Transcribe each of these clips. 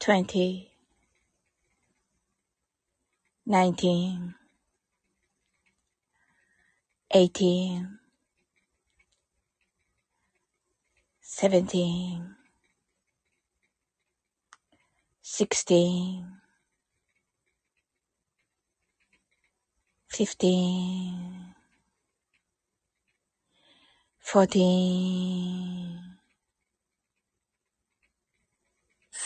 twenty, nineteen, eighteen, seventeen, sixteen, fifteen, fourteen.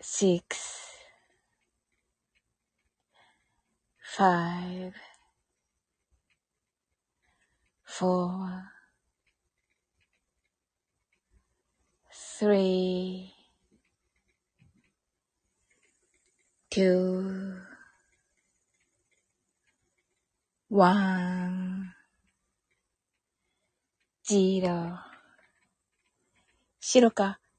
six, five, four, three, two, one, zero 白か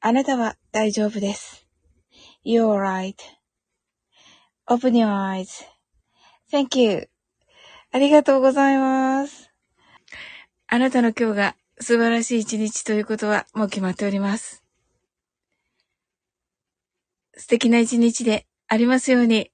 あなたは大丈夫です。You're right.Open your eyes.Thank you. ありがとうございます。あなたの今日が素晴らしい一日ということはもう決まっております。素敵な一日でありますように。